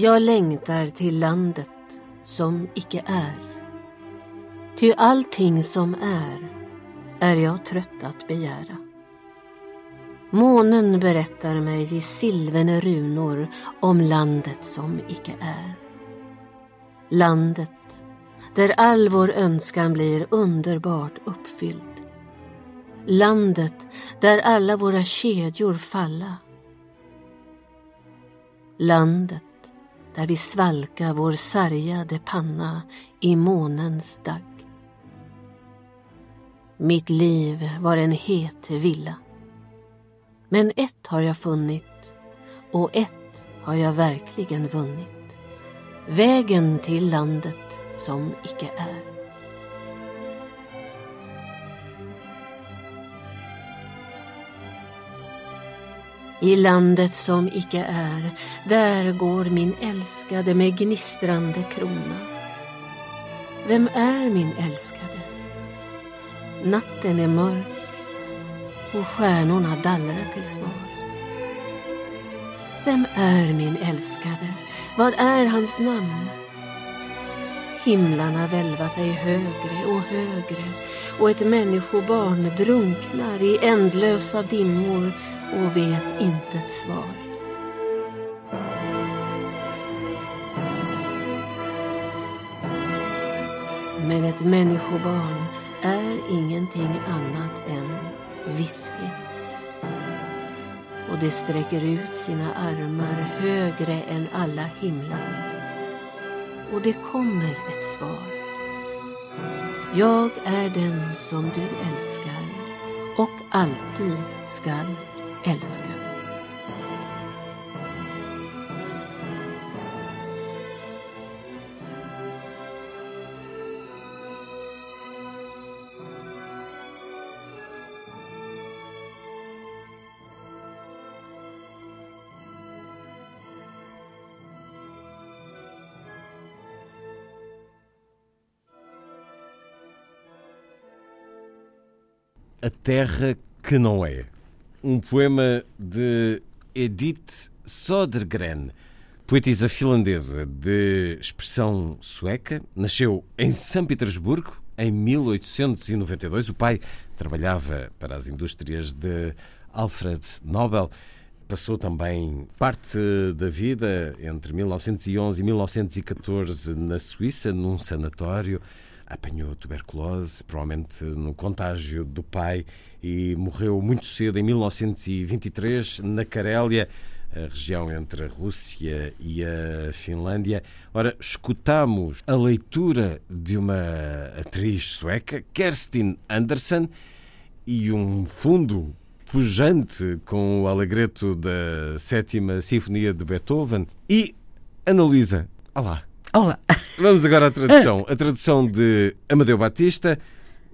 Jag längtar till landet som icke är. Ty allting som är, är jag trött att begära. Månen berättar mig i silverne runor om landet som icke är. Landet där all vår önskan blir underbart uppfylld. Landet där alla våra kedjor falla. Landet där vi svalka vår sargade panna i månens dagg. Mitt liv var en het villa. Men ett har jag funnit och ett har jag verkligen vunnit. Vägen till landet som icke är. I landet som icke är, där går min älskade med gnistrande krona. Vem är min älskade? Natten är mörk och stjärnorna dallrar till svar. Vem är min älskade? Vad är hans namn? Himlarna välva sig högre och högre och ett människobarn drunknar i ändlösa dimmor och vet inte ett svar. Men ett människobarn är ingenting annat än visshet. Och det sträcker ut sina armar högre än alla himlar. Och det kommer ett svar. Jag är den som du älskar och alltid skall älska. A Terra que Não É. Um poema de Edith Sodergren, poetisa finlandesa de expressão sueca. Nasceu em São Petersburgo em 1892. O pai trabalhava para as indústrias de Alfred Nobel. Passou também parte da vida entre 1911 e 1914 na Suíça, num sanatório apanhou tuberculose, provavelmente no contágio do pai, e morreu muito cedo, em 1923, na Carélia, a região entre a Rússia e a Finlândia. Ora, escutamos a leitura de uma atriz sueca, Kerstin Andersen, e um fundo pujante com o alegreto da sétima sinfonia de Beethoven. E Ana Luísa, olá. Olá. Vamos agora à tradução. A tradução de Amadeu Batista,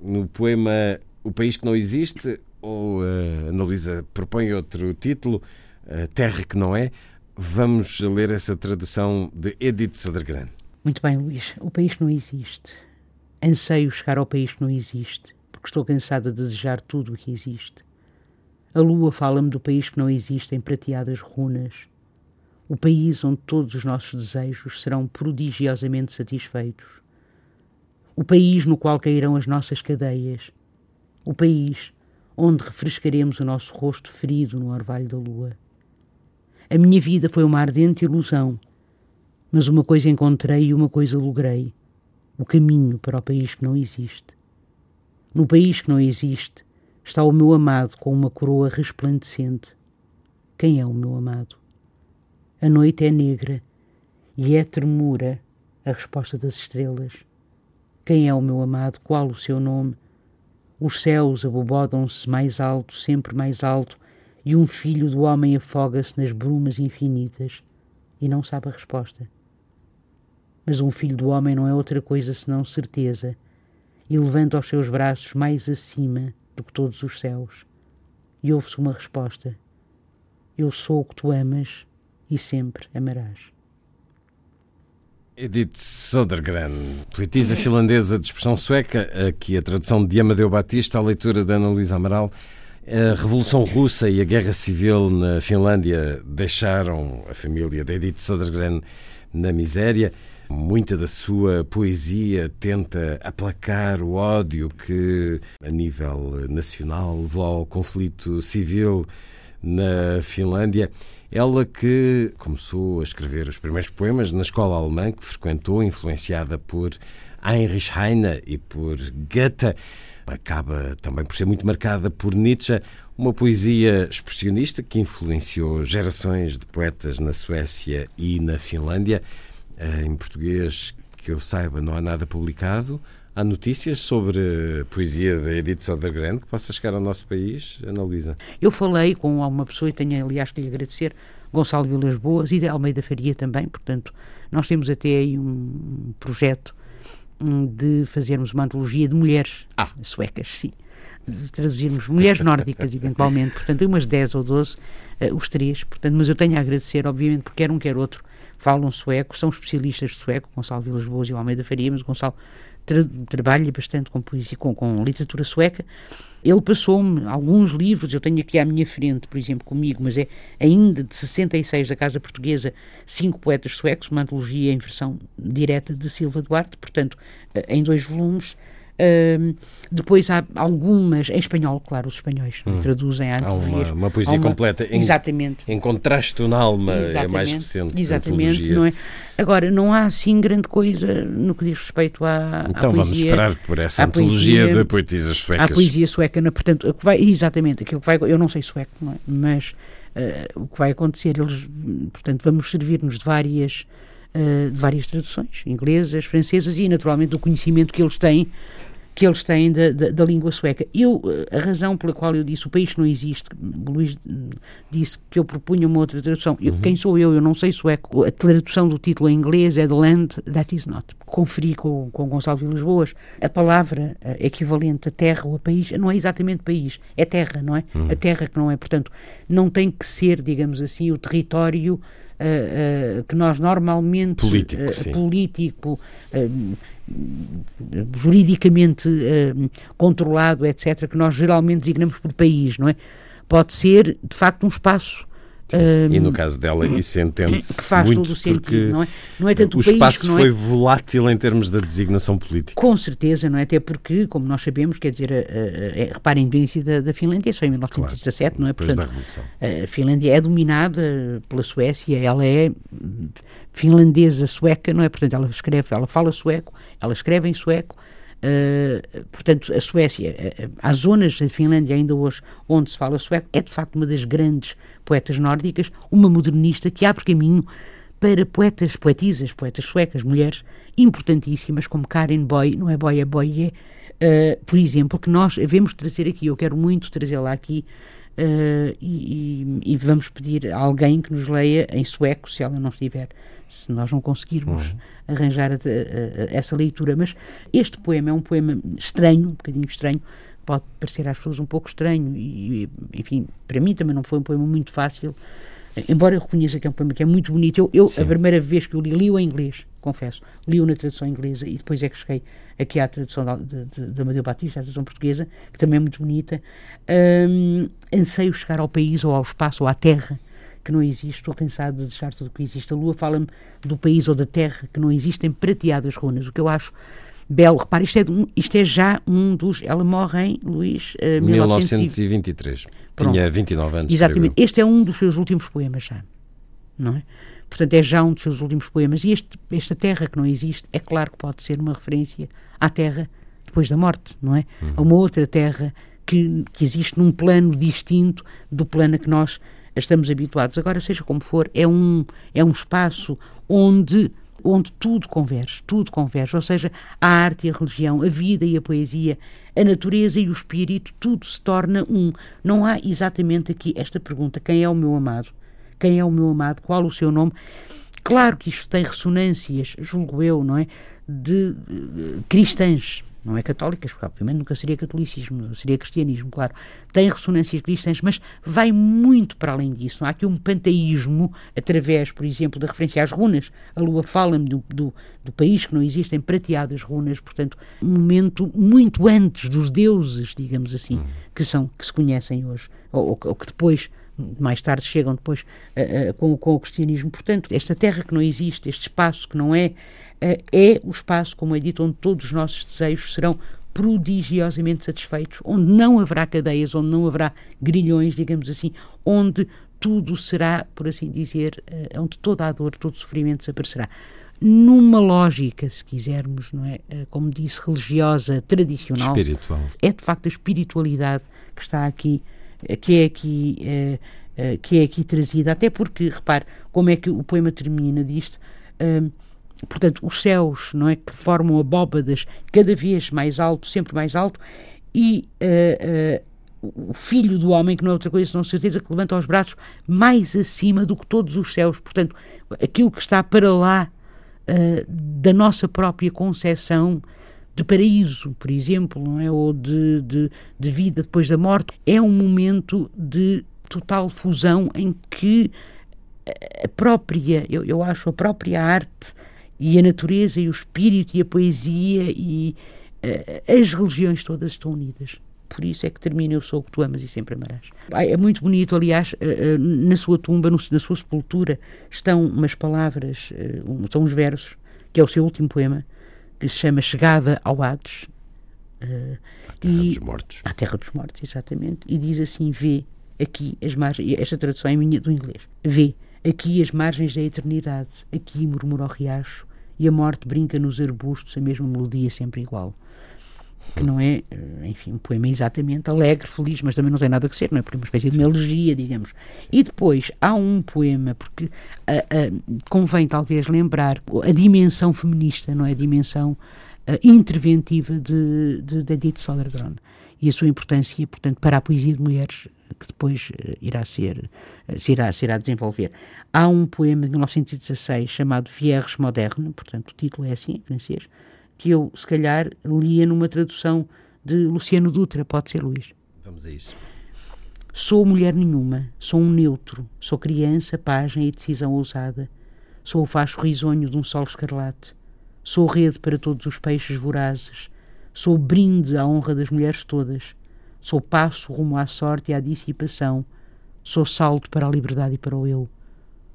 no poema O País que Não Existe, ou uh, Ana propõe outro título, uh, Terra que Não É. Vamos ler essa tradução de Edith Sodergran. Muito bem, Luís. O país que não existe. Anseio chegar ao país que não existe, porque estou cansada de desejar tudo o que existe. A lua fala-me do país que não existe em prateadas runas o país onde todos os nossos desejos serão prodigiosamente satisfeitos, o país no qual cairão as nossas cadeias, o país onde refrescaremos o nosso rosto ferido no orvalho da lua. A minha vida foi uma ardente ilusão, mas uma coisa encontrei e uma coisa logrei: o caminho para o país que não existe. No país que não existe está o meu amado com uma coroa resplandecente. Quem é o meu amado? A noite é negra e é tremura a resposta das estrelas. Quem é o meu amado? Qual o seu nome? Os céus abobodam-se mais alto, sempre mais alto, e um filho do homem afoga-se nas brumas infinitas e não sabe a resposta. Mas um filho do homem não é outra coisa senão certeza, e levanta os seus braços mais acima do que todos os céus. E ouve-se uma resposta: Eu sou o que tu amas e sempre amarás. Edith Sodergren, poetisa finlandesa de expressão sueca, aqui a tradução de Amadeu Batista, a leitura de Ana Luísa Amaral. A Revolução Russa e a Guerra Civil na Finlândia deixaram a família de Edith Sodergren na miséria. Muita da sua poesia tenta aplacar o ódio que, a nível nacional, levou ao conflito civil na Finlândia. Ela que começou a escrever os primeiros poemas na escola alemã que frequentou, influenciada por Heinrich Heine e por Goethe. Acaba também por ser muito marcada por Nietzsche, uma poesia expressionista que influenciou gerações de poetas na Suécia e na Finlândia. Eh, em português, que eu saiba, não há nada publicado. Há notícias sobre a poesia da Edith Sodergren que possa chegar ao nosso país, Ana Luísa? Eu falei com uma pessoa e tenho, aliás, que lhe agradecer, Gonçalo Vilas Boas e de Almeida Faria também, portanto, nós temos até aí um projeto hum, de fazermos uma antologia de mulheres ah. suecas, sim. De traduzirmos mulheres nórdicas, eventualmente, portanto, umas 10 ou 12, uh, eh, os três, portanto, mas eu tenho a agradecer, obviamente, porque quer um, quer outro, falam sueco, são especialistas de sueco, Gonçalo Vilas Boas e o Almeida Faria, mas Gonçalo tra trabalha bastante com poesia, com, com literatura sueca. Ele passou-me alguns livros, eu tenho aqui à minha frente, por exemplo, comigo, mas é ainda de 66 da Casa Portuguesa, cinco poetas suecos, uma antologia em versão direta de Silva Duarte, portanto, eh, em dois volumes. Uh, depois há algumas, em espanhol, claro, os espanhóis hum. traduzem a. Há uma, uma poesia uma, completa. Em, exatamente. Em contraste na alma, é mais recente. Exatamente, não é? Agora, não há assim grande coisa no que diz respeito à, então, à vamos esperar por essa antologia poesia, de poetisas suecas. A poesia sueca, na, portanto, o que vai, exatamente, aquilo que vai, eu não sei sueco, não é? mas uh, o que vai acontecer, eles, portanto, vamos servir-nos de várias uh, de várias traduções, inglesas, francesas e, naturalmente, do conhecimento que eles têm que eles têm da, da, da, língua sueca. Eu, a razão pela qual eu disse o país não existe, Luís disse que eu propunha uma outra tradução. Eu, uhum. Quem sou eu? Eu não sei sueco. A tradução do título em inglês é The Land That Is Not. Conferi com, com Gonçalo Vilas Boas. A palavra equivalente a terra ou a país não é exatamente país, é terra, não é? Uhum. A terra que não é. Portanto, não tem que ser, digamos assim, o território uh, uh, que nós normalmente político, uh, político juridicamente controlado, etc., que nós geralmente designamos por país, não é? Pode ser, de facto, um espaço um, e no caso dela isso entende-se que faz muito todo o sentido, não é? Não é tanto o, o espaço país, foi é? volátil em termos da designação política. Com certeza, não é? Até porque, como nós sabemos, quer dizer, a, a, a, reparem a independência da, da Finlândia, só em 1917, claro, não é? Portanto, a Finlândia é dominada pela Suécia, ela é finlandesa sueca, não é? Portanto, ela escreve, ela fala sueco, ela escreve em sueco, Uh, portanto, a Suécia, uh, há zonas da Finlândia ainda hoje onde se fala sueco, é de facto uma das grandes poetas nórdicas, uma modernista que abre caminho para poetas, poetisas, poetas suecas, mulheres importantíssimas como Karen Boy, não é Boy, é Boye, uh, por exemplo, que nós devemos trazer aqui, eu quero muito trazê-la aqui, e, e, e, vamos pedir a alguém que nos leia em sueco, se ela não estiver se nós não conseguirmos uhum. arranjar a, a, a, essa leitura. Mas este poema é um poema estranho, um bocadinho estranho, pode parecer às pessoas um pouco estranho, e, enfim, para mim também não foi um poema muito fácil, embora eu reconheça que é um poema que é muito bonito. Eu, eu a primeira vez que eu li, li-o em inglês, confesso, li-o na tradução inglesa e depois é que cheguei aqui à tradução da, de, Amadeu Batista, a tradução portuguesa, que também é muito bonita. Um, anseio chegar ao país ou ao espaço ou à terra que não existe, estou cansado de deixar tudo o que existe. A Lua fala-me do país ou da terra que não existem prateadas runas, o que eu acho belo. Repare, isto é, isto é já um dos. Ela morre em, Luís, uh, 1923. Pronto. Tinha 29 anos. Exatamente. Este é um dos seus últimos poemas já. Não é? Portanto, é já um dos seus últimos poemas. E este, esta terra que não existe, é claro que pode ser uma referência à terra depois da morte, não é? Uhum. A uma outra terra que, que existe num plano distinto do plano a que nós estamos habituados. Agora, seja como for, é um, é um espaço onde onde tudo converge, tudo converge, ou seja, a arte e a religião, a vida e a poesia, a natureza e o espírito, tudo se torna um. Não há exatamente aqui esta pergunta: quem é o meu amado? Quem é o meu amado? Qual o seu nome? Claro que isto tem ressonâncias, julgo eu, não é? De, de cristãs, não é católicas, porque obviamente nunca seria catolicismo, seria cristianismo, claro. Tem ressonâncias cristãs, mas vai muito para além disso. Há aqui um panteísmo através, por exemplo, da referência às runas. A lua fala-me do, do, do, país que não existem prateadas runas, portanto, um momento muito antes dos deuses, digamos assim, que são que se conhecem hoje, ou, ou que depois mais tarde chegam depois uh, uh, com, com, o cristianismo. Portanto, esta terra que não existe, este espaço que não é, é o espaço, como é dito, onde todos os nossos desejos serão prodigiosamente satisfeitos, onde não haverá cadeias, onde não haverá grilhões, digamos assim, onde tudo será, por assim dizer, onde toda a dor, todo o sofrimento desaparecerá. Numa lógica, se quisermos, não é? Como disse, religiosa, tradicional. Espiritual. É de facto a espiritualidade que está aqui que é aqui eh, eh, que é aqui trazida, até porque, repare, como é que o poema termina disto, uh, portanto, os céus, não é, que formam abóbadas cada vez mais alto, sempre mais alto, e uh, o filho do homem, que não é outra coisa senão certeza que levanta os braços mais acima do que todos os céus, portanto, aquilo que está para lá da nossa própria concepção de paraíso, por exemplo, não é? ou de, de, de vida depois da morte, é um momento de total fusão em que a própria, eu, eu acho, a própria arte e a natureza e o espírito e a poesia e uh, as religiões todas estão unidas. Por isso é que termina Eu sou o que tu amas e sempre amarás. É muito bonito, aliás, uh, uh, na sua tumba, no, na sua sepultura, estão umas palavras, estão uns versos, que é o seu último poema, que se chama Chegada ao Hades. À Terra e, dos Mortos. À Terra dos Mortos, exatamente. E diz assim: vê aqui as margens. Esta tradução é minha do inglês. Vê aqui as margens da eternidade. Aqui murmura o riacho e a morte brinca nos arbustos, a mesma melodia sempre igual que não é, eh, enfim, um poema exatamente alegre, feliz, mas também não tem nada que ser, não é? Porque é uma espécie de uma elegia, digamos. E depois há um poema, porque uh, uh, convém talvez lembrar a dimensão feminista, não é? A dimensão interventiva de, de, de Edith e a sua importância, portanto, para a poesia de mulheres que depois irá ser, se irá, se irá desenvolver. Há um poema de 1916 chamado Vierges Moderne, portanto, o título é assim, em francês, que eu, se calhar, lia numa tradução de Luciano Dutra, pode ser Luís. Vamos a isso. Sou mulher nenhuma, sou um neutro, sou criança, página e decisão ousada, sou o facho risonho de um sol escarlate, sou rede para todos os peixes vorazes, sou brinde à honra das mulheres todas, sou passo rumo à sorte e à dissipação, sou salto para a liberdade e para o eu,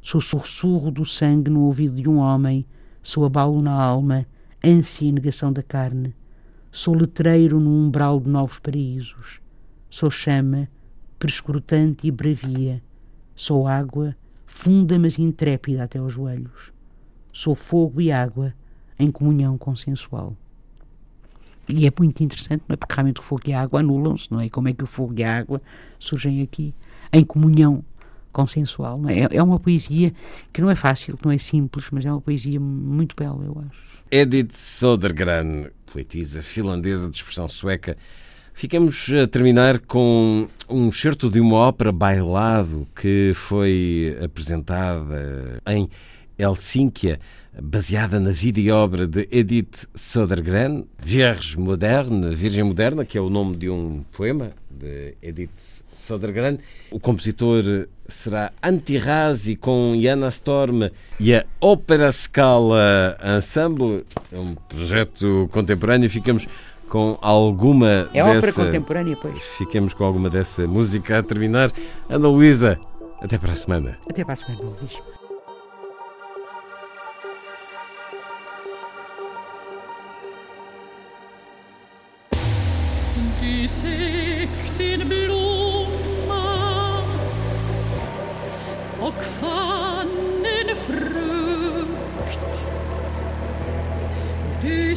sou sussurro do sangue no ouvido de um homem, sou abalo na alma, ânsia e negação da carne. Sou letreiro no umbral de novos paraísos. Sou chama, prescrutante e bravia. Sou água, funda mas intrépida até aos joelhos. Sou fogo e água em comunhão consensual. E é muito interessante, não é? porque realmente o fogo e a água anulam-se, não é? E como é que o fogo e a água surgem aqui em comunhão consensual. Não é? é uma poesia que não é fácil, não é simples, mas é uma poesia muito bela, eu acho. Edith Sodergran, poetisa finlandesa de expressão sueca. Ficamos a terminar com um certo de uma ópera bailado que foi apresentada em Helsínquia, baseada na vida e obra de Edith Sodergran, Vierge Moderne, Virgem Moderna, que é o nome de um poema de Edith Sodergran. O compositor será Antirazi com Jana Storm e a Ópera Scala Ensemble. É um projeto contemporâneo. Ficamos com alguma é dessa. ópera contemporânea, pois. Ficamos com alguma dessa música a terminar. Ana Luísa, até para a semana. Até para a semana, Luís. Sikten blomma och fann en frukt. Du